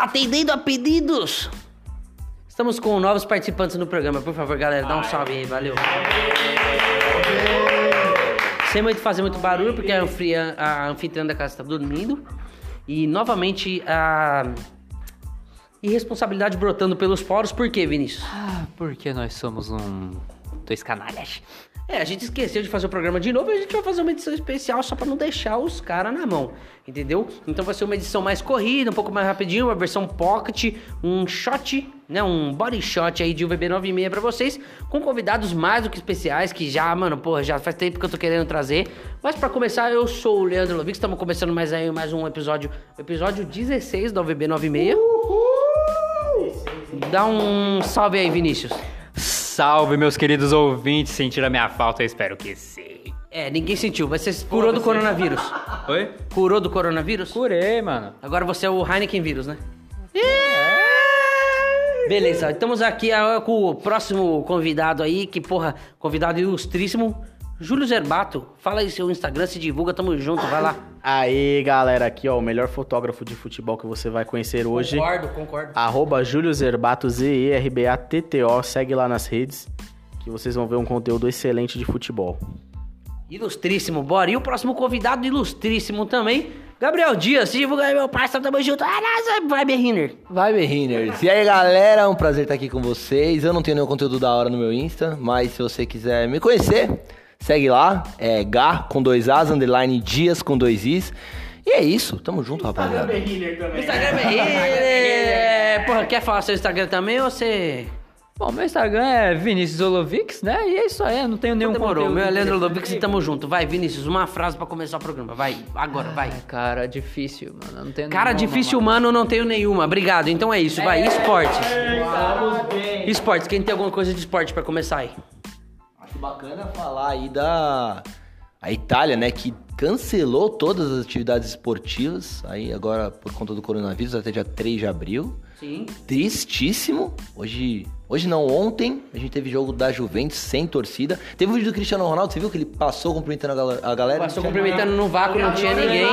Atendendo a pedidos. Estamos com novos participantes no programa. Por favor, galera, dá um salve aí. Valeu. Sem muito fazer muito barulho, porque a, anfria- a anfitriã da casa está dormindo. E novamente a irresponsabilidade brotando pelos poros. Por quê, Vinícius? Ah, porque nós somos um. Dois canalhas. É, a gente esqueceu de fazer o programa de novo e a gente vai fazer uma edição especial só pra não deixar os caras na mão, entendeu? Então vai ser uma edição mais corrida, um pouco mais rapidinho, uma versão pocket, um shot, né, um body shot aí de UVB 96 pra vocês, com convidados mais do que especiais, que já, mano, porra, já faz tempo que eu tô querendo trazer. Mas pra começar, eu sou o Leandro Lovix, estamos começando mais aí mais um episódio, episódio 16 da UVB 96. Dá um salve aí, Vinícius. Salve, meus queridos ouvintes. Sentiram a minha falta? Eu espero que sim. É, ninguém sentiu, vai ser curou do coronavírus. Oi? Curou do coronavírus? Curei, mano. Agora você é o Heineken vírus, né? Beleza, estamos aqui ah, com o próximo convidado aí, que porra, convidado ilustríssimo, Júlio Zerbato. Fala aí seu Instagram, se divulga, tamo junto, vai lá. Aí, galera, aqui ó, o melhor fotógrafo de futebol que você vai conhecer hoje. Concordo, concordo. Arroba Júlio Zerbato, Z-E-R-B-A-T-T-O. Segue lá nas redes que vocês vão ver um conteúdo excelente de futebol. Ilustríssimo, bora. E o próximo convidado ilustríssimo também, Gabriel Dias. Se divulga aí, meu parceiro, tamo junto. Ah, vai, Berriner. Vai, Berriners. E aí, galera, é um prazer estar aqui com vocês. Eu não tenho nenhum conteúdo da hora no meu Insta, mas se você quiser me conhecer, segue lá. É Gá com dois As, underline Dias com dois Is. E é isso, tamo junto, rapaziada. Instagram é Berriner. Porra, quer falar seu Instagram também ou você... Bom, meu Instagram é Vinícius Olovics, né? E é isso aí, eu não tenho nenhum Demorou, conteúdo. meu é Leandro Lovix e tamo junto. Vai, Vinícius, uma frase pra começar o programa. Vai, agora, vai. Ai, cara, difícil, mano. eu Não tenho Cara, nenhuma, difícil mano. humano não tenho nenhuma. Obrigado. Então é isso, vai. Esportes. Esportes. Quem tem alguma coisa de esporte pra começar aí? Bacana falar aí da a Itália, né, que cancelou todas as atividades esportivas, aí agora por conta do coronavírus, até dia 3 de abril. Sim. Tristíssimo. Hoje, hoje não, ontem, a gente teve jogo da Juventus sem torcida. Teve um vídeo do Cristiano Ronaldo, você viu que ele passou cumprimentando a galera? Passou cumprimentando no vácuo, não tinha ninguém.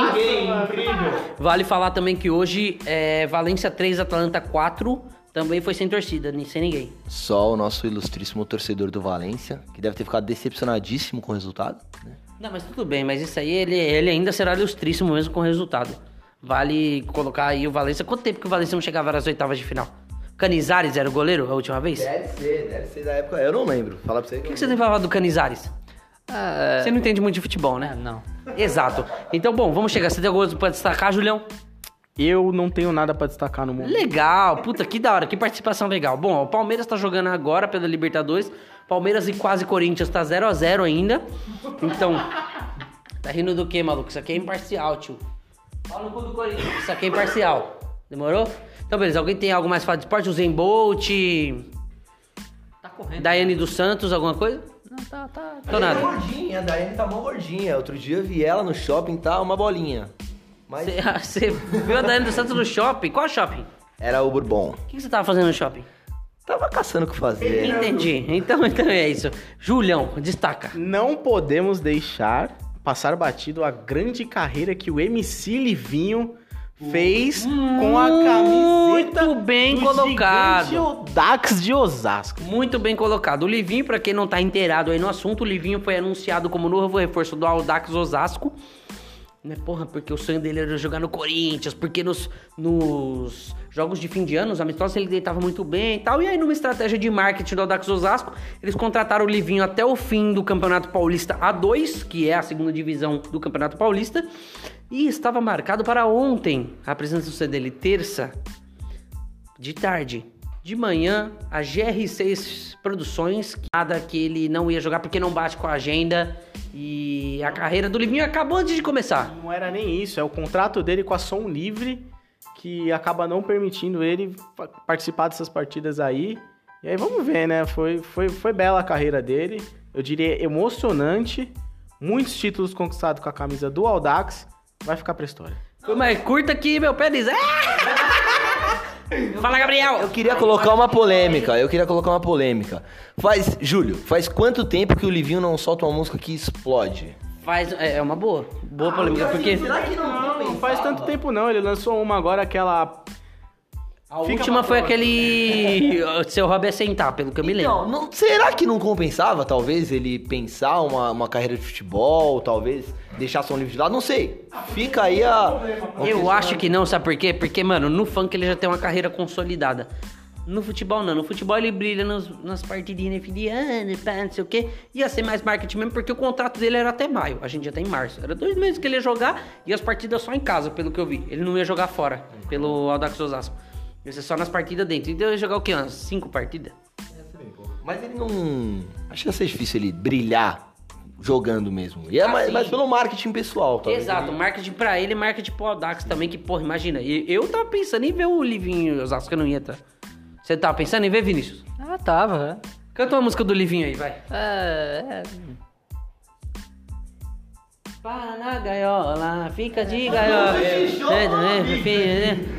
Vale falar também que hoje é Valência 3, Atlanta 4. Também foi sem torcida, nem sem ninguém. Só o nosso ilustríssimo torcedor do Valência, que deve ter ficado decepcionadíssimo com o resultado. né? Não, mas tudo bem, mas isso aí ele, ele ainda será ilustríssimo mesmo com o resultado. Vale colocar aí o Valência. Quanto tempo que o Valência não chegava nas oitavas de final? Canizares era o goleiro a última vez? Deve ser, deve ser da época. Eu não lembro. Fala pra você O que que você tem falar do Canizares? Ah, Você não entende muito de futebol, é, né? não. Exato. Então, bom, vamos chegar. Você tem alguma coisa pra destacar, Julião? Eu não tenho nada pra destacar no mundo. Legal, puta, que da hora, que participação legal. Bom, o Palmeiras tá jogando agora pela Libertadores. Palmeiras e quase Corinthians tá 0 a 0 ainda. Então, tá rindo do quê, maluco? Isso aqui é imparcial, tio. Fala no cu do Corinthians. Isso aqui é imparcial. Demorou? Então, beleza. Alguém tem algo mais falar de esporte? O Zen Bolt, Tá correndo. Daiane dos Santos, alguma coisa? Não, tá, tá. Tô nada. gordinha, a Daiane tá mó gordinha. Outro dia eu vi ela no shopping, tá uma bolinha. Mas Você você viu a Daiane dos Santos no shopping? Qual shopping? era o Bourbon. O que você tava fazendo no shopping? Tava caçando o que fazer. Entendi. Então, então é isso. Julião, destaca. Não podemos deixar passar batido a grande carreira que o MC Livinho fez com a camiseta Muito bem do colocado. gigante Dax de Osasco. Muito bem colocado. O Livinho, pra quem não tá inteirado aí no assunto, o Livinho foi anunciado como novo reforço do Audax Osasco. Né, porra, porque o sonho dele era jogar no Corinthians, porque nos, nos jogos de fim de ano, os amistosos, ele deitava muito bem e tal. E aí, numa estratégia de marketing do Audax Osasco, eles contrataram o Livinho até o fim do Campeonato Paulista A2, que é a segunda divisão do Campeonato Paulista. E estava marcado para ontem, a apresentação dele terça, de tarde. De manhã, a GR6 Produções, nada que ele não ia jogar porque não bate com a agenda. E a carreira do Livinho acabou antes de começar. Não era nem isso, é o contrato dele com a Som Livre que acaba não permitindo ele participar dessas partidas aí. E aí vamos ver, né? Foi, foi, foi bela a carreira dele. Eu diria emocionante. Muitos títulos conquistados com a camisa do Audax. Vai ficar pra história. Foi mais curta que meu pé diz. Fala, Gabriel! Eu queria colocar uma polêmica, eu queria colocar uma polêmica. Faz, Júlio, faz quanto tempo que o Livinho não solta uma música que explode? Faz, é é uma boa. Boa polêmica, porque. Não, não faz tanto tempo não. Ele lançou uma agora, aquela A última foi aquele. Seu hobby é sentar, pelo que eu me lembro. Então, não- será que não compensava, talvez, ele pensar uma, uma carreira de futebol, talvez deixar som livre de lado? Não sei. Fica aí a. Eu acho que não, sabe por quê? Porque, mano, no funk ele já tem uma carreira consolidada. No futebol não, no futebol ele brilha nos- nas partidinhas fim de ano, não sei o quê. Ia ser mais marketing mesmo, porque o contrato dele era até maio. A gente já tá em março. Era dois meses que ele ia jogar e as partidas só em casa, pelo que eu vi. Ele não ia jogar fora, pelo Audax Osasco. Ia ser só nas partidas dentro. Então ia jogar o quê? Umas cinco partidas? Mas ele não. Acho que ia ser difícil ele brilhar jogando mesmo. E é Ah, mais, mais pelo marketing pessoal, talvez. Exato, marketing pra ele e marketing pro Audax também, que, porra, imagina. Eu tava pensando em ver o Livinho Osasco, que eu não ia, tá? Você tava pensando em ver, Vinícius? Ah, tava. Canta uma música do Livinho aí, vai. É, é. Para na gaiola, fica de gaiola.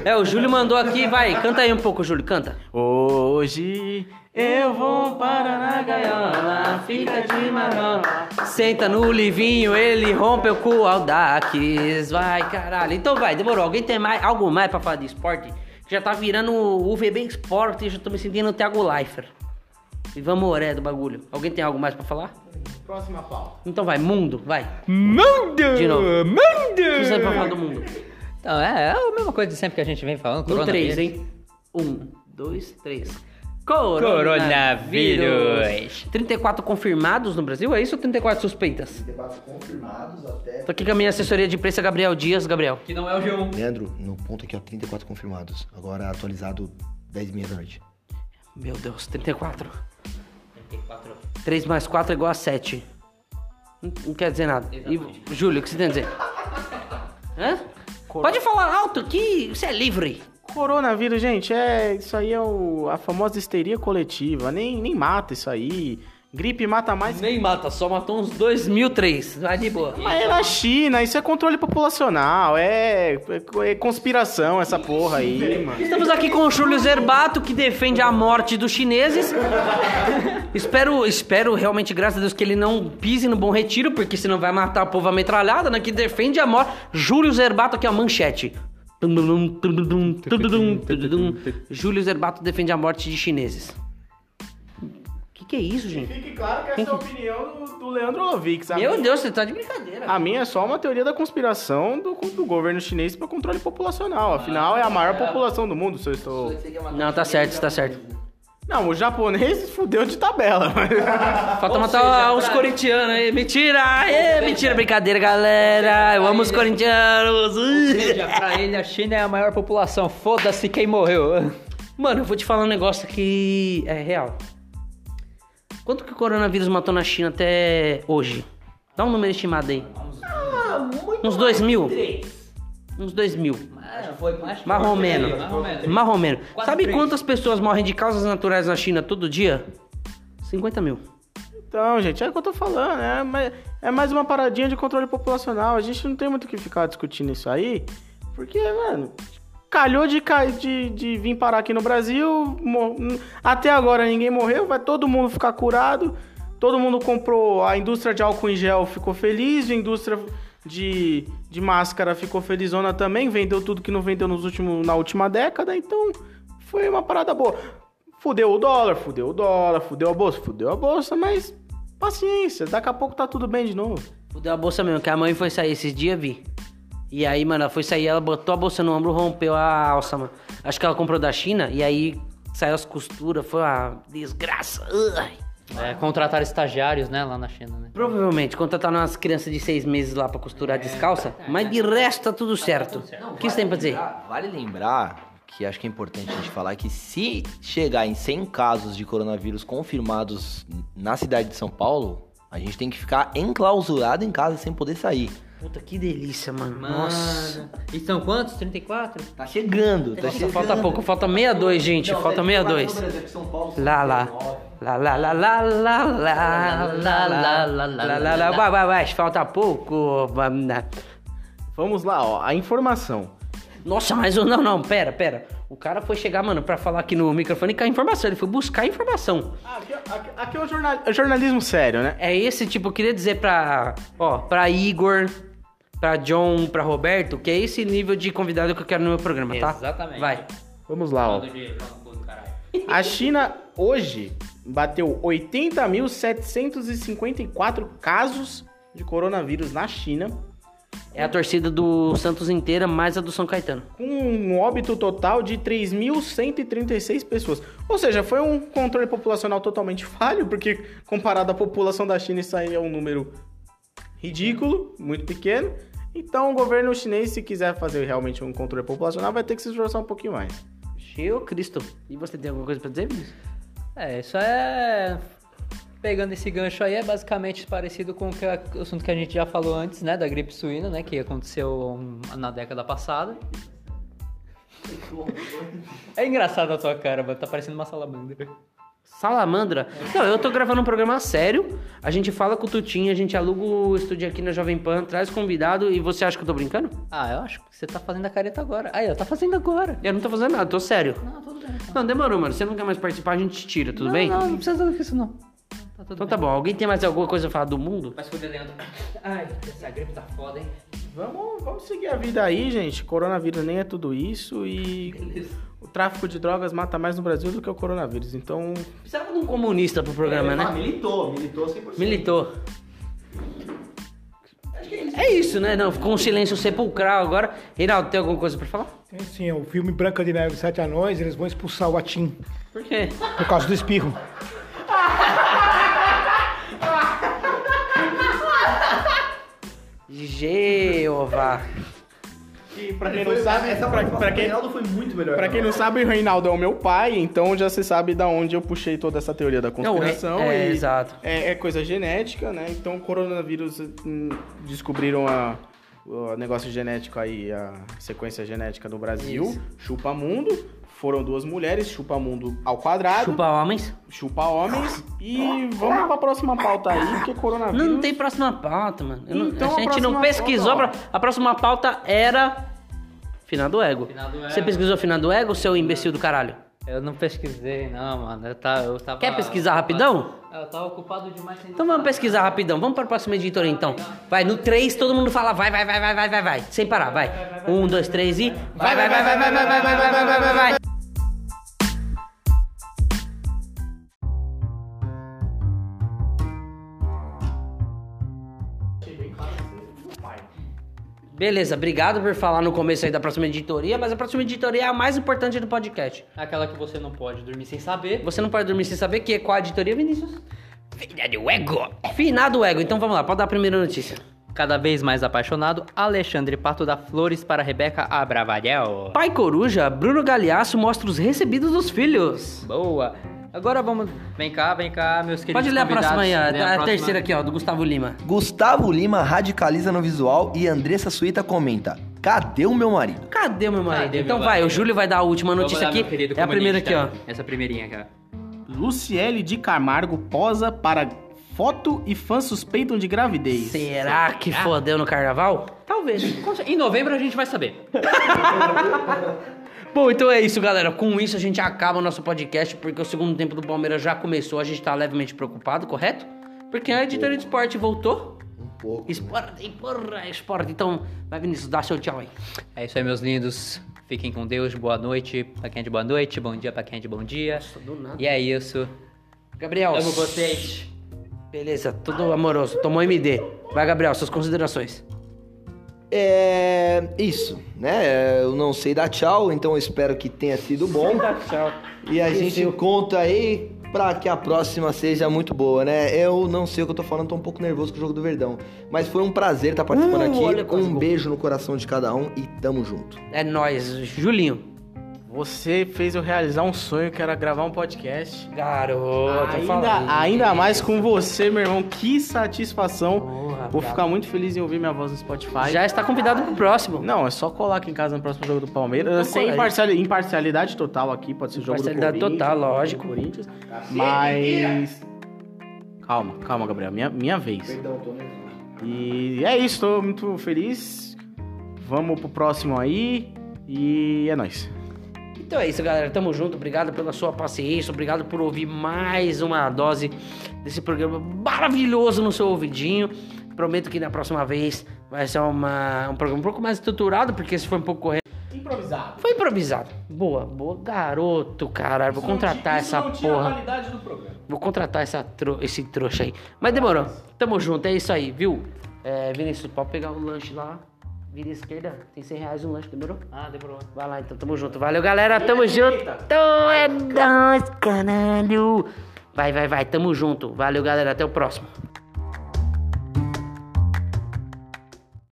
É, o Júlio mandou aqui, vai, canta aí um pouco, Júlio, canta. Hoje eu vou para na gaiola, fica de marola. Senta no livinho, ele rompeu com o Audax. Vai, caralho. Então vai, demorou. Alguém tem mais, algo mais pra falar de esporte? Já tá virando o UVB Esporte e já tô me sentindo o Thiago Leifert. E vamos oré do bagulho. Alguém tem algo mais pra falar? Próxima pauta. Então vai, mundo, vai. Mundo! De novo. Mundo! O que você vai falar do mundo? Então, é, é a mesma coisa de sempre que a gente vem falando. No coronavírus. 3, hein? 1, 2, 3. Coronavírus. 34 confirmados no Brasil, é isso ou 34 suspeitas? 34 confirmados até. Tô aqui com a minha assessoria de imprensa, Gabriel Dias. Gabriel. Que não é o G1. Leandro, no ponto aqui, ó, 34 confirmados. Agora atualizado 10 h da noite. Meu Deus, 34. 34. 3 mais 4 é igual a 7. Não, não quer dizer nada. E, Júlio, o que você tem a dizer? Hã? Pode falar alto que você é livre. Coronavírus, gente, é isso aí é o, a famosa histeria coletiva. Nem, nem mata isso aí. Gripe mata mais. Nem mata, só matou uns 2003. Vai de boa. Mas é na China, isso é controle populacional, é, é- é conspiração essa porra aí, mano. Estamos aqui com o Júlio Zerbato, que defende a morte dos chineses. espero, espero realmente, graças a Deus, que ele não pise no Bom Retiro, porque senão vai matar o povo a metralhada, né? Que defende a morte. Júlio Zerbato, aqui, ó, manchete. Júlio Zerbato defende a morte de chineses. Que é isso, gente? Fique claro que essa é a opinião do, do Leandro Lovix. A Meu Deus, você tá de brincadeira. A minha é só uma teoria da conspiração do, do governo chinês para controle populacional. Afinal, é a maior população do mundo, se eu estou... Não, tá certo, tá certo. Não, o japonês fudeu de tabela. Falta matar os corintianos aí. Mentira! É, mentira, brincadeira, galera. Eu amo os corintianos. Seja, pra ele, a China é a maior população. Foda-se quem morreu. Mano, eu vou te falar um negócio que é real. Quanto que o coronavírus matou na China até hoje? Dá um número estimado aí. Uns dois mil? Uns dois mil. Marromeno. Marromeno. Sabe quantas pessoas morrem de causas naturais na China todo dia? 50 mil. Então, gente, é o que eu tô falando, né? Mas É mais uma paradinha de controle populacional. A gente não tem muito o que ficar discutindo isso aí, porque, mano, calhou de, de, de vir parar aqui no Brasil. Até agora ninguém morreu, vai todo mundo ficar curado. Todo mundo comprou. A indústria de álcool em gel ficou feliz, a indústria de, de máscara ficou felizona também, vendeu tudo que não vendeu nos últimos, na última década, então foi uma parada boa. Fudeu o dólar, fudeu o dólar, fudeu a bolsa, fudeu a bolsa, mas paciência, daqui a pouco tá tudo bem de novo. Fudeu a bolsa mesmo, que a mãe foi sair esses dias, vi. E aí, mano, ela foi sair, ela botou a bolsa no ombro, rompeu a alça, mano. Acho que ela comprou da China e aí saiu as costuras, foi uma desgraça. Ai. É, contratar estagiários, né, lá na China, né? Provavelmente, contrataram umas crianças de seis meses lá pra costurar descalça, mas de resto tá tudo certo. O que você tem pra dizer? Vale lembrar que acho que é importante a gente falar que se chegar em 100 casos de coronavírus confirmados na cidade de São Paulo, a gente tem que ficar enclausurado em casa sem poder sair. Puta, que delícia, mano. Nossa. Mano. E são quantos? 34? Tá chegando, tá Nossa, chegando. falta pouco, falta 62, gente, falta 62. Lá, lá. Lá, lá, lá, lá, lá, lá, lá, lá, lá, lá, lá, lá, vai, vai, vai, falta pouco. Vamos lá, ó, a informação. Nossa, mas o- não, não, pera, pera. O cara foi chegar, mano, pra falar aqui no microfone com a informação. Ele foi buscar a informação. Aqui, aqui- aqui é o jornal- é jornalismo sério, né? É esse tipo, eu queria dizer pra, ó, pra Igor, pra John, pra Roberto, que é esse nível de convidado que eu quero no meu programa, tá? Exatamente. Vai. Vamos lá, ó. A China hoje bateu 80.754 casos de coronavírus na China, É a torcida do Santos inteira, mais a do São Caetano. com um óbito total de 3.136 pessoas. Ou seja, foi um controle populacional totalmente falho, porque comparado à população da China, isso aí é um número ridículo, muito pequeno. Então, o governo chinês, se quiser fazer realmente um controle populacional, vai ter que se esforçar um pouquinho mais. Cheio Cristo. E você tem alguma coisa pra dizer, Vinícius? É, isso é. Pegando esse gancho aí, é basicamente parecido com o, que, o assunto que a gente já falou antes, né? Da gripe suína, né? Que aconteceu na década passada. É engraçado a tua cara, mano. Tá parecendo uma salamandra. Salamandra? Não, eu tô gravando um programa sério. A gente fala com o Tutinho, a gente aluga o estúdio aqui na Jovem Pan, traz convidado e você acha que eu tô brincando? Ah, eu acho que você tá fazendo a careta agora. Aí, ó, tá fazendo agora. Eu não tô fazendo nada, tô sério. Não, tudo bem. Não, demorou, mano. Você não quer mais participar, a gente tira, tudo não, bem? Não, não precisa disso, não. Tá tudo Então bem. tá bom. Alguém tem mais alguma coisa a falar do mundo? Mas fuder dentro. Ai, essa gripe tá foda, hein? Vamos, vamos seguir a vida aí, gente. Coronavírus nem é tudo isso e o tráfico de drogas mata mais no Brasil do que o coronavírus. Então, Precisava de um comunista pro programa, né? militou, militou 100%. Militou. É isso, né? Não, ficou um silêncio sepulcral agora. Reinaldo, tem alguma coisa pra falar? Tem sim, é o filme Branca de Neve e Sete Anões, eles vão expulsar o Atim Por quê? por causa do espirro. Jeová. E pra quem não sabe, pra, pra quem, foi muito melhor. pra quem não sabe, o Reinaldo é o meu pai, então já se sabe da onde eu puxei toda essa teoria da conspiração. é, e exato. É, é coisa genética, né? Então, o coronavírus hum, descobriram a o negócio genético aí, a sequência genética no Brasil. Isso. Chupa mundo. Foram duas mulheres, chupa mundo ao quadrado. Chupa homens. chupa homens e vamos pra próxima pauta aí, porque coronavírus. Não, não tem próxima pauta, mano. Não- Então, a a gente não pesquisou. pauta, pra- a próxima pauta era. Finado Ego. Finado Ego. Você pesquisou Finado Ego, seu imbecil do caralho? Eu não pesquisei, não, mano. Eu, tá, eu tava. Quer pesquisar rapidão? Eu tava ocupado demais sem Então vamos pesquisar rapidão. Vamos para a próxima editoria então. Vai, no 3 todo mundo fala vai, vai, vai, vai, vai, vai, vai. Sem parar, vai. Um, dois, três e. Vai, vai, vai, vai, vai, vai, vai, vai, vai, vai, vai, vai, Beleza, obrigado por falar no começo aí da próxima editoria, mas a próxima editoria é a mais importante do podcast. Aquela que você não pode dormir sem saber. Você não pode dormir sem saber que é qual a editoria, Vinícius? Finado Ego. Finado Ego. Então vamos lá, pode dar a primeira notícia. Cada vez mais apaixonado, Alexandre Pato dá flores para Rebeca Abravanel. Pai Coruja, Bruno Galeasso mostra os recebidos dos filhos. Boa. Agora vamos. Vem cá, vem cá, meus queridos. Pode ler a próxima aí, a, a próxima. terceira aqui, ó, do Gustavo Lima. Gustavo Lima radicaliza no visual e Andressa Suíta comenta: Cadê o meu marido? Cadê o meu marido? Cadê então meu vai, marido? o Júlio vai dar a última notícia lá, aqui. É a primeira aqui, ó. Essa primeirinha aqui, ó. Luciele de Camargo posa para foto e fãs suspeitam de gravidez. Será que fodeu no carnaval? Talvez. Em novembro a gente vai saber. Bom, então é isso, galera. Com isso a gente acaba o nosso podcast, porque o segundo tempo do Palmeiras já começou. A gente tá levemente preocupado, correto? Porque a editoria de esporte voltou. Um pouco. Esporte, porra, esporte. Então, vai Vinícius, dá seu tchau aí. É isso aí, meus lindos. Fiquem com Deus. Boa noite pra quem é de boa noite. Bom dia pra quem é de bom dia. do nada. E é isso. Gabriel. Amo vocês. Beleza, tudo amoroso. Tomou MD. Vai, Gabriel, suas considerações. É. Isso, né? Eu não sei dar tchau, então eu espero que tenha sido bom. Tchau. E a gente conta aí pra que a próxima seja muito boa, né? Eu não sei o que eu tô falando, tô um pouco nervoso com o jogo do Verdão. Mas foi um prazer estar participando Uh, olha aqui. Um beijo no coração de cada um e tamo junto. É nóis. Julinho. Você fez eu realizar um sonho que era gravar um podcast. Garoto, Ainda, ainda mais com você, meu irmão. Que satisfação. Porra, Vou ficar muito feliz em ouvir minha voz no Spotify. Já está convidado pro próximo. Não, é só colar aqui em casa no próximo jogo do Palmeiras. Sem colar. imparciali- imparcialidade total aqui, pode ser jogo do Imparcialidade Corinthians. total, jogo do lógico. Corinthians. Mas. Calma, calma, Gabriel. Minha, minha vez. tô nervoso. E é isso, tô muito feliz. Vamos pro próximo aí. E é nóis. Então é isso, galera. Tamo junto. Obrigado pela sua paciência. Obrigado por ouvir mais uma dose desse programa maravilhoso no seu ouvidinho. Prometo que na próxima vez vai ser uma, um programa um pouco mais estruturado, porque esse foi um pouco correto. improvisado. Foi improvisado. Boa, boa. Garoto, caralho. Vou Isso contratar isso essa porra. Vou contratar essa tro- esse trouxa aí. Mas demorou. Tamo junto, é isso aí, viu? É, Vinícius, pode pegar o lanche lá. Vira esquerda. Tem 100 reais um lanche, demorou? Ah, demorou. Vai lá então, tamo junto. Valeu, galera. Tamo junto. Então é nóis, caralho. Vai, vai, vai. Tamo junto. Valeu, galera. Até o próximo.